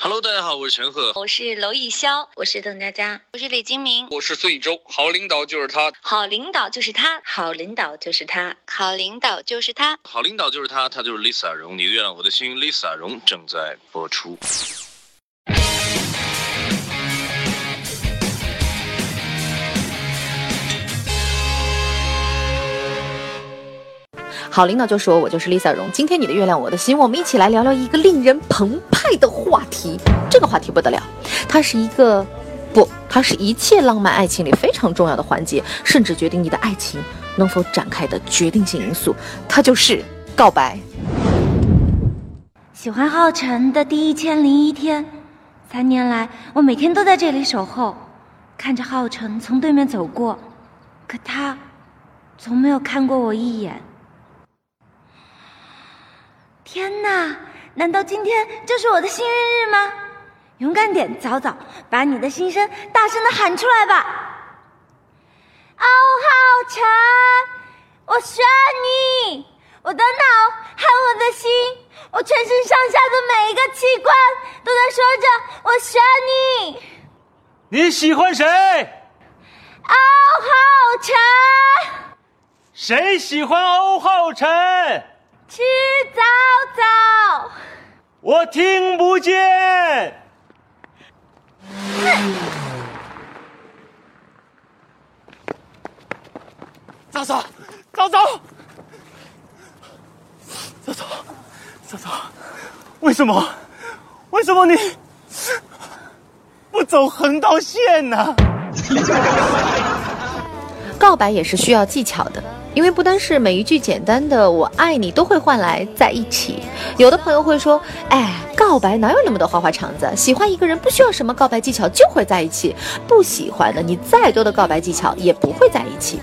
Hello，大家好，我是陈赫，我是娄艺潇，我是邓家佳，我是李金铭，我是孙艺洲。好领导就是他，好领导就是他，好领导就是他，好领导就是他，好领导就是他，他就是 Lisa 荣。你的月亮我的心，Lisa 荣正在播出。好领导就说我，我就是 Lisa 荣。今天你的月亮我的心，我们一起来聊聊一个令人澎湃的话题。这个话题不得了，它是一个不，它是一切浪漫爱情里非常重要的环节，甚至决定你的爱情能否展开的决定性因素。它就是告白。喜欢浩辰的第一千零一天，三年来我每天都在这里守候，看着浩辰从对面走过，可他从没有看过我一眼。天哪！难道今天就是我的幸运日吗？勇敢点，早早把你的心声大声的喊出来吧！欧，浩辰，我选你，我的脑和我的心，我全身上下的每一个器官都在说着我选你。你喜欢谁？欧浩辰。谁喜欢欧浩辰？吃早早，我听不见。早早，早早，早早，早早，为什么？为什么你不走横道线呢？告白也是需要技巧的。因为不单是每一句简单的“我爱你”都会换来在一起，有的朋友会说：“哎，告白哪有那么多花花肠子？喜欢一个人不需要什么告白技巧就会在一起，不喜欢的你再多的告白技巧也不会在一起。”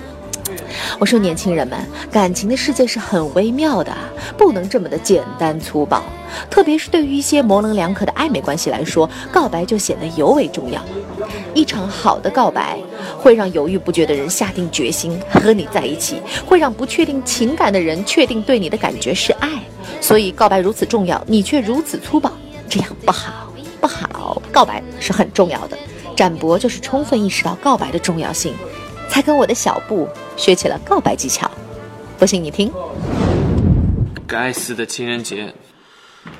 我说，年轻人们，感情的世界是很微妙的，不能这么的简单粗暴。特别是对于一些模棱两可的暧昧关系来说，告白就显得尤为重要。一场好的告白，会让犹豫不决的人下定决心和你在一起，会让不确定情感的人确定对你的感觉是爱。所以，告白如此重要，你却如此粗暴，这样不好，不好。告白是很重要的，展博就是充分意识到告白的重要性。才跟我的小布学起了告白技巧，不信你听。该死的情人节，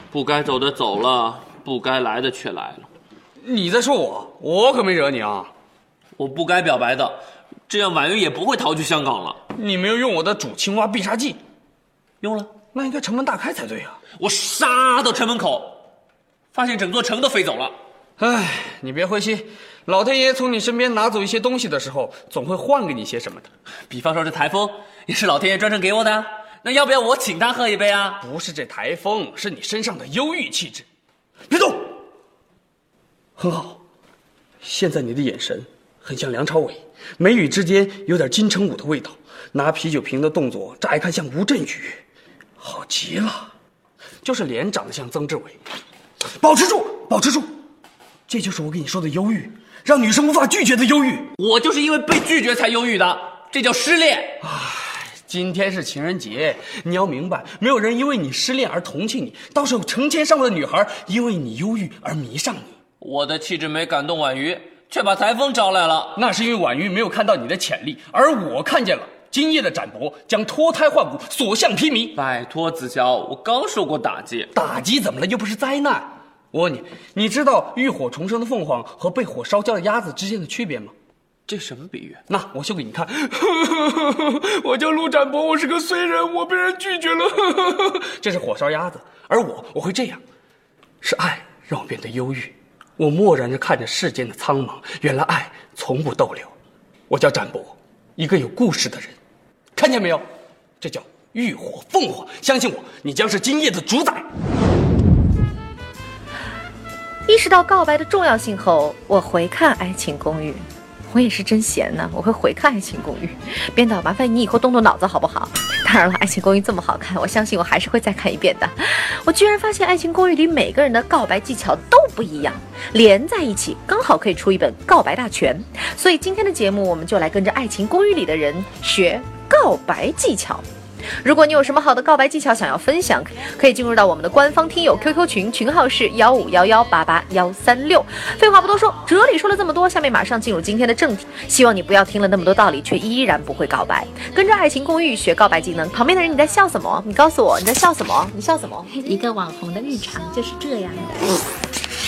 不该走的走了，不该来的却来了。你在说我？我可没惹你啊！我不该表白的，这样婉瑜也不会逃去香港了。你没有用我的煮青蛙必杀技，用了，那应该城门大开才对啊！我杀到城门口，发现整座城都飞走了。唉，你别灰心。老天爷从你身边拿走一些东西的时候，总会换给你些什么的。比方说这台风，也是老天爷专程给我的。那要不要我请他喝一杯啊？不是这台风，是你身上的忧郁气质。别动。很好，现在你的眼神很像梁朝伟，眉宇之间有点金城武的味道。拿啤酒瓶的动作，乍一看像吴镇宇，好极了。就是脸长得像曾志伟。保持住，保持住。这就是我跟你说的忧郁。让女生无法拒绝的忧郁，我就是因为被拒绝才忧郁的，这叫失恋。唉，今天是情人节，你要明白，没有人因为你失恋而同情你，倒是有成千上万的女孩因为你忧郁而迷上你。我的气质没感动婉瑜，却把台风招来了，那是因为婉瑜没有看到你的潜力，而我看见了。今夜的展博将脱胎换骨，所向披靡。拜托子乔，我刚受过打击，打击怎么了？又不是灾难。我问你，你知道浴火重生的凤凰和被火烧焦的鸭子之间的区别吗？这什么比喻？那我秀给你看。我叫陆展博，我是个衰人，我被人拒绝了。这是火烧鸭子，而我我会这样，是爱让我变得忧郁。我漠然着看着世间的苍茫，原来爱从不逗留。我叫展博，一个有故事的人。看见没有？这叫浴火凤凰。相信我，你将是今夜的主宰。意识到告白的重要性后，我回看《爱情公寓》，我也是真闲呢，我会回看《爱情公寓》。编导，麻烦你以后动动脑子好不好？当然了，《爱情公寓》这么好看，我相信我还是会再看一遍的。我居然发现《爱情公寓》里每个人的告白技巧都不一样，连在一起刚好可以出一本告白大全。所以今天的节目，我们就来跟着《爱情公寓》里的人学告白技巧。如果你有什么好的告白技巧想要分享，可以进入到我们的官方听友 QQ 群，群号是幺五幺幺八八幺三六。废话不多说，哲理说了这么多，下面马上进入今天的正题。希望你不要听了那么多道理，却依然不会告白。跟着爱情公寓学告白技能，旁边的人你在笑什么？你告诉我你在笑什么？你笑什么？一个网红的日常就是这样的。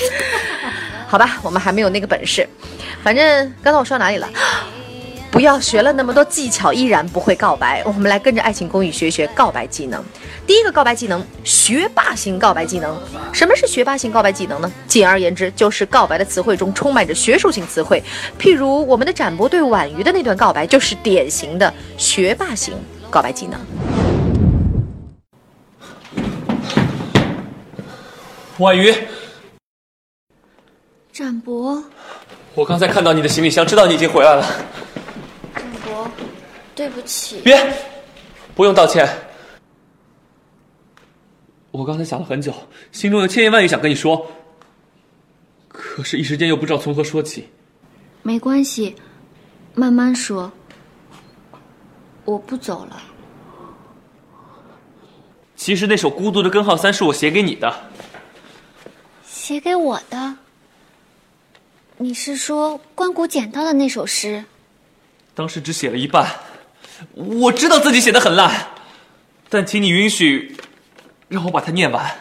好吧，我们还没有那个本事。反正刚才我说到哪里了？不要学了那么多技巧，依然不会告白。我们来跟着爱情公寓学学告白技能。第一个告白技能，学霸型告白技能。什么是学霸型告白技能呢？简而言之，就是告白的词汇中充满着学术性词汇。譬如我们的展博对婉瑜的那段告白，就是典型的学霸型告白技能。婉瑜，展博，我刚才看到你的行李箱，知道你已经回来了。对不起。别，不用道歉。我刚才想了很久，心中有千言万语想跟你说，可是一时间又不知道从何说起。没关系，慢慢说。我不走了。其实那首《孤独的根号三》是我写给你的。写给我的？你是说关谷捡到的那首诗？当时只写了一半，我知道自己写的很烂，但请你允许让我把它念完。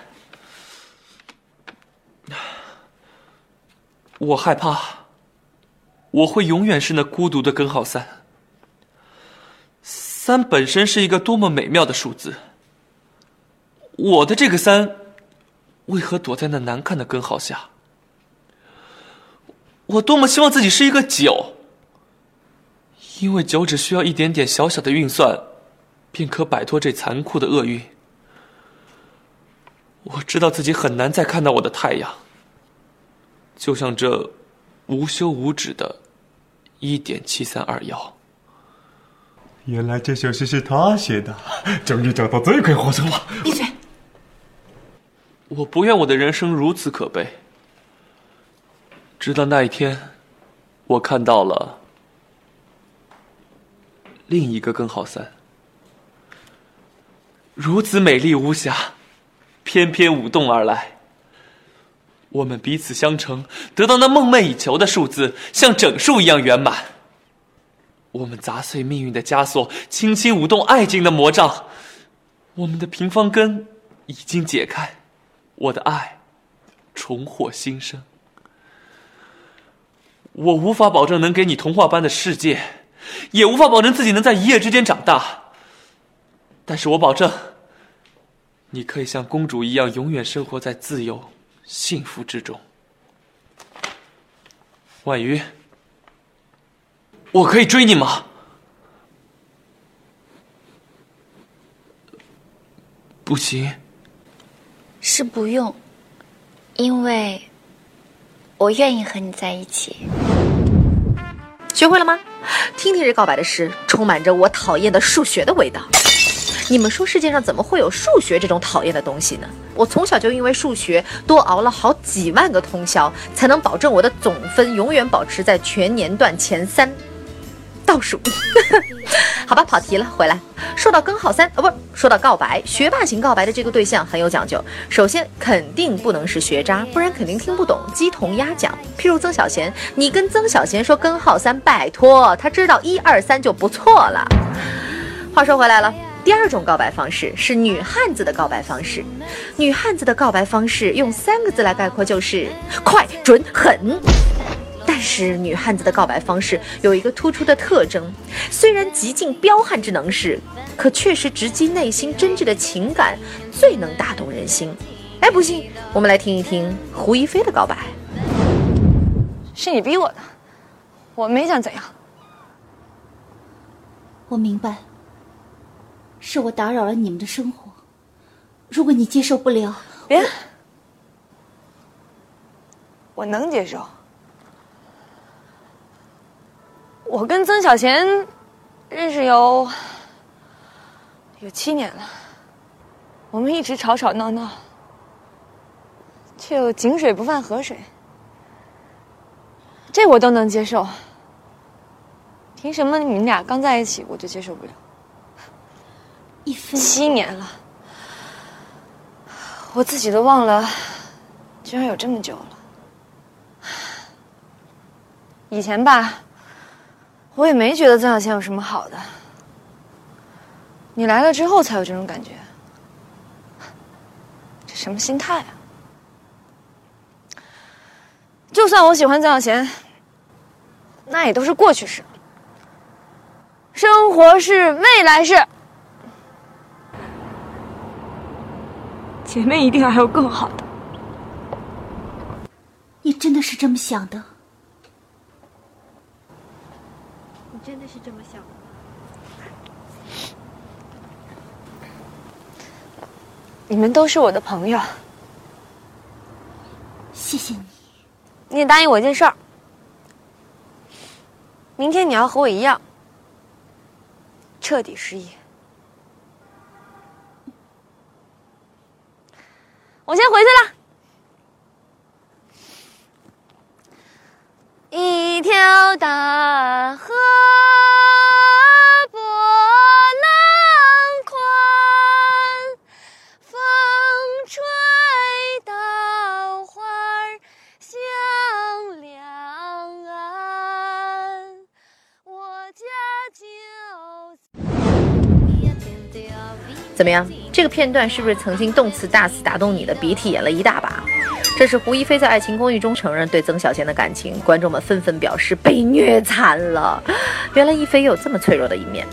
我害怕，我会永远是那孤独的根号三。三本身是一个多么美妙的数字，我的这个三，为何躲在那难看的根号下？我多么希望自己是一个九，因为九只需要一点点小小的运算，便可摆脱这残酷的厄运。我知道自己很难再看到我的太阳，就像这无休无止的一点七三二幺。原来这首诗是他写的，终于找到罪魁祸首了。闭嘴！我不愿我的人生如此可悲。直到那一天，我看到了另一个根号三，如此美丽无瑕，翩翩舞动而来。我们彼此相乘，得到那梦寐以求的数字，像整数一样圆满。我们砸碎命运的枷锁，轻轻舞动爱情的魔杖。我们的平方根已经解开，我的爱重获新生。我无法保证能给你童话般的世界，也无法保证自己能在一夜之间长大。但是我保证，你可以像公主一样，永远生活在自由、幸福之中。婉瑜。我可以追你吗？不行。是不用，因为我愿意和你在一起。学会了吗？听听这告白的诗，充满着我讨厌的数学的味道。你们说世界上怎么会有数学这种讨厌的东西呢？我从小就因为数学多熬了好几万个通宵，才能保证我的总分永远保持在全年段前三。倒数，好吧，跑题了。回来说到根号三，哦，不是说到告白，学霸型告白的这个对象很有讲究。首先，肯定不能是学渣，不然肯定听不懂鸡同鸭讲。譬如曾小贤，你跟曾小贤说根号三，拜托，他知道一二三就不错了。话说回来了，第二种告白方式是女汉子的告白方式。女汉子的告白方式用三个字来概括就是快、准、狠。但是女汉子的告白方式有一个突出的特征，虽然极尽彪悍之能事，可确实直击内心真挚的情感，最能打动人心。哎，不信，我们来听一听胡一菲的告白。是你逼我的，我没想怎样。我明白，是我打扰了你们的生活。如果你接受不了，别，我能接受。我跟曾小贤认识有有七年了，我们一直吵吵闹闹，却又井水不犯河水，这我都能接受。凭什么你们俩刚在一起我就接受不了？一分，七年了，我自己都忘了，居然有这么久了。以前吧，我也没觉得曾小贤有什么好的，你来了之后才有这种感觉。这什么心态啊？就算我喜欢曾小贤，那也都是过去式。生活是未来式，前面一定还有更好的。你真的是这么想的？你真的是这么想的？你们都是我的朋友，谢谢你。你也答应我一件事儿，明天你要和我一样，彻底失忆。我先回去了。一条大河波浪宽，风吹稻花香两岸。我家就。怎么样？这个片段是不是曾经动词大词打动你的鼻涕眼了一大把？这是胡一菲在《爱情公寓》中承认对曾小贤的感情，观众们纷纷表示被虐惨了。原来一菲也有这么脆弱的一面。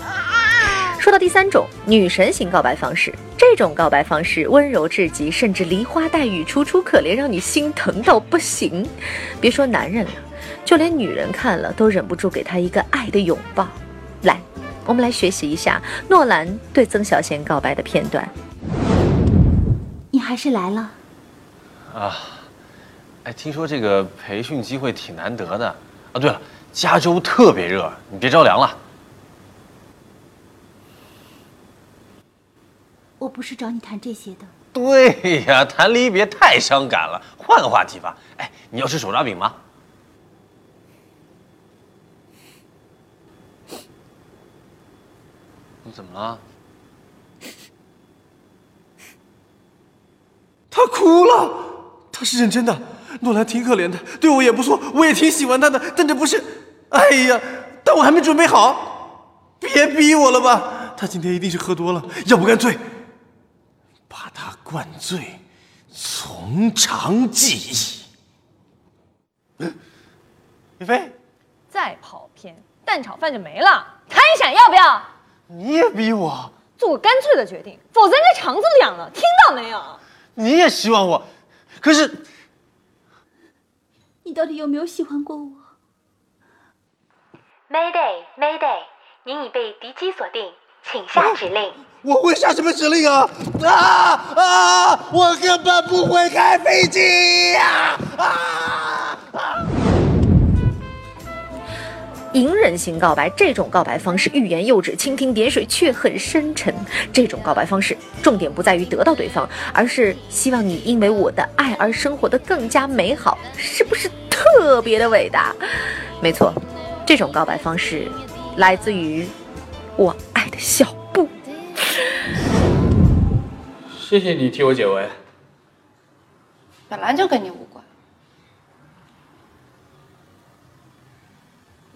说到第三种女神型告白方式，这种告白方式温柔至极，甚至梨花带雨、楚楚可怜，让你心疼到不行。别说男人了，就连女人看了都忍不住给他一个爱的拥抱。来，我们来学习一下诺兰对曾小贤告白的片段。你还是来了。啊，哎，听说这个培训机会挺难得的啊。对了，加州特别热，你别着凉了。我不是找你谈这些的。对呀，谈离别太伤感了，换个话题吧。哎，你要吃手抓饼吗？你怎么了？他哭了，他是认真的。诺兰挺可怜的，对我也不错，我也挺喜欢他的。但这不是，哎呀，但我还没准备好，别逼我了吧。他今天一定是喝多了，要不干脆把他灌醉，从长计议。李飞，再跑偏，蛋炒饭就没了。看一闪要不要？你也逼我，做个干脆的决定，否则人家肠子凉了。听到没有？你也希望我，可是你到底有没有喜欢过我？Mayday Mayday，您已被敌机锁定，请下指令。我会下什么指令啊？啊啊！我根本不会开飞机呀！啊！隐忍型告白，这种告白方式欲言又止、蜻蜓点水，却很深沉。这种告白方式，重点不在于得到对方，而是希望你因为我的爱而生活的更加美好，是不是特别的伟大？没错，这种告白方式来自于我爱的小布。谢谢你替我解围。本来就跟你无关。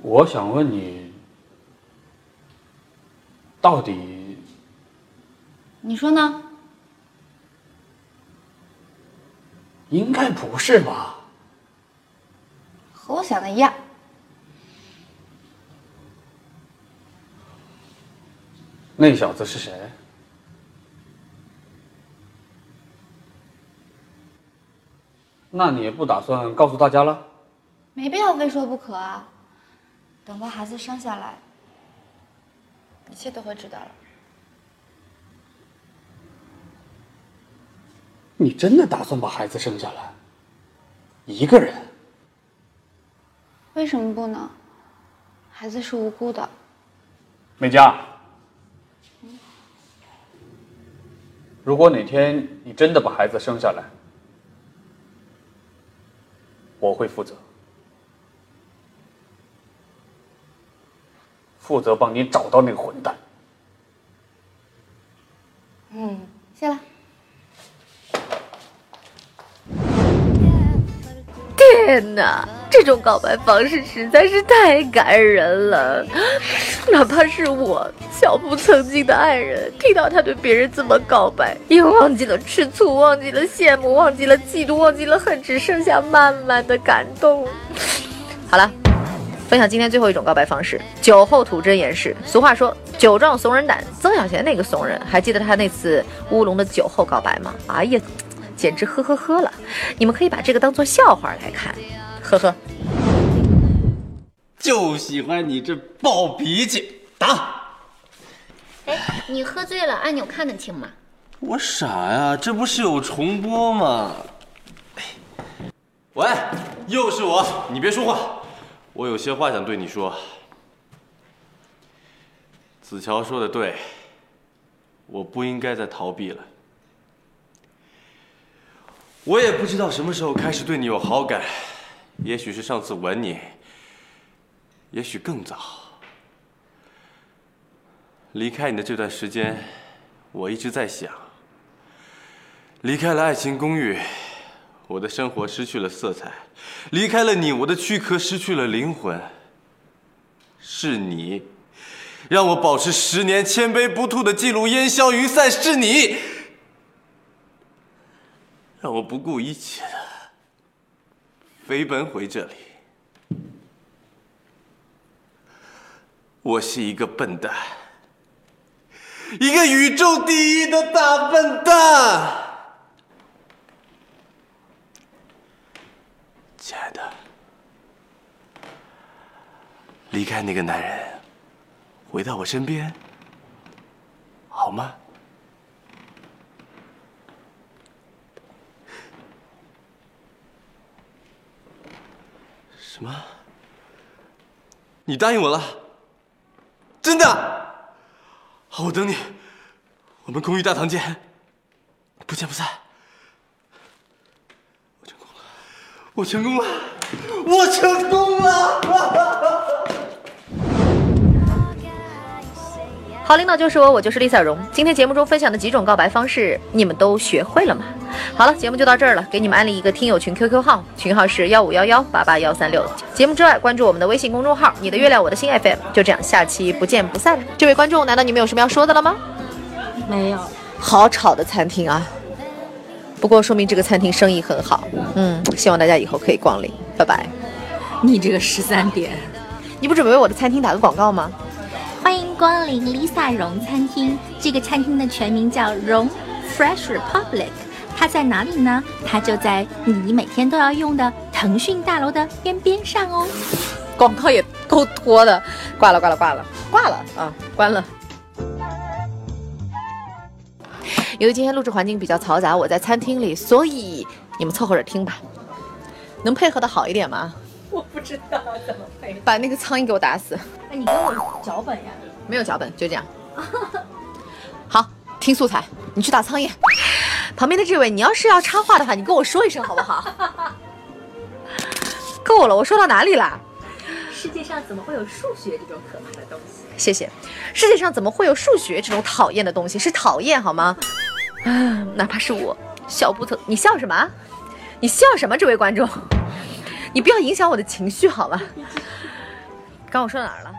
我想问你，到底你说呢？应该不是吧？和我想的一样。那小子是谁？那你也不打算告诉大家了？没必要非说不可啊。等到孩子生下来，一切都会知道了。你真的打算把孩子生下来？一个人？为什么不呢？孩子是无辜的。美嘉，如果哪天你真的把孩子生下来，我会负责。负责帮你找到那个混蛋。嗯，谢了。天哪，这种告白方式实在是太感人了。哪怕是我小布曾经的爱人，听到他对别人这么告白，也忘记了吃醋，忘记了羡慕，忘记了嫉妒，忘记了恨，只剩下满满的感动。好了。分享今天最后一种告白方式：酒后吐真言式。俗话说“酒壮怂人胆”，曾小贤那个怂人，还记得他那次乌龙的酒后告白吗？哎呀，简直呵呵呵了！你们可以把这个当做笑话来看，呵呵。就喜欢你这暴脾气，打！哎，你喝醉了，按钮看得清吗？我傻呀，这不是有重播吗？喂，又是我，你别说话。我有些话想对你说，子乔说的对，我不应该再逃避了。我也不知道什么时候开始对你有好感，也许是上次吻你，也许更早。离开你的这段时间，我一直在想，离开了爱情公寓。我的生活失去了色彩，离开了你，我的躯壳失去了灵魂。是你，让我保持十年千杯不吐的记录烟消云散。是你，让我不顾一切的飞奔回这里。我是一个笨蛋，一个宇宙第一的大笨蛋。亲爱的，离开那个男人，回到我身边，好吗？什么？你答应我了？真的？好，我等你。我们公寓大堂见，不见不散。我成功了，我成功了！好领导就是我，我就是丽萨荣。今天节目中分享的几种告白方式，你们都学会了吗？好了，节目就到这儿了。给你们安利一个听友群 QQ 号，群号是幺五幺幺八八幺三六。节目之外，关注我们的微信公众号“你的月亮我的心 FM”。就这样，下期不见不散。这位观众，难道你们有什么要说的了吗？没有。好吵的餐厅啊！不过说明这个餐厅生意很好，嗯，希望大家以后可以光临，拜拜。你这个十三点，你不准备为我的餐厅打个广告吗？欢迎光临 Lisa 荣餐厅，这个餐厅的全名叫荣 Fresh Republic，它在哪里呢？它就在你每天都要用的腾讯大楼的边边上哦。广告也够多的，挂了挂了挂了挂了啊，关了。由于今天录制环境比较嘈杂，我在餐厅里，所以你们凑合着听吧。能配合的好一点吗？我不知道怎么配。把那个苍蝇给我打死！哎，你给我脚本呀？没有脚本，就这样。好，听素材。你去打苍蝇。旁边的这位，你要是要插话的话，你跟我说一声好不好？够了，我说到哪里了？世界上怎么会有数学这种可怕的东西？谢谢。世界上怎么会有数学这种讨厌的东西？是讨厌好吗？啊，哪怕是我，小不特，你笑什么？你笑什么？这位观众，你不要影响我的情绪好吗？刚我说到哪儿了？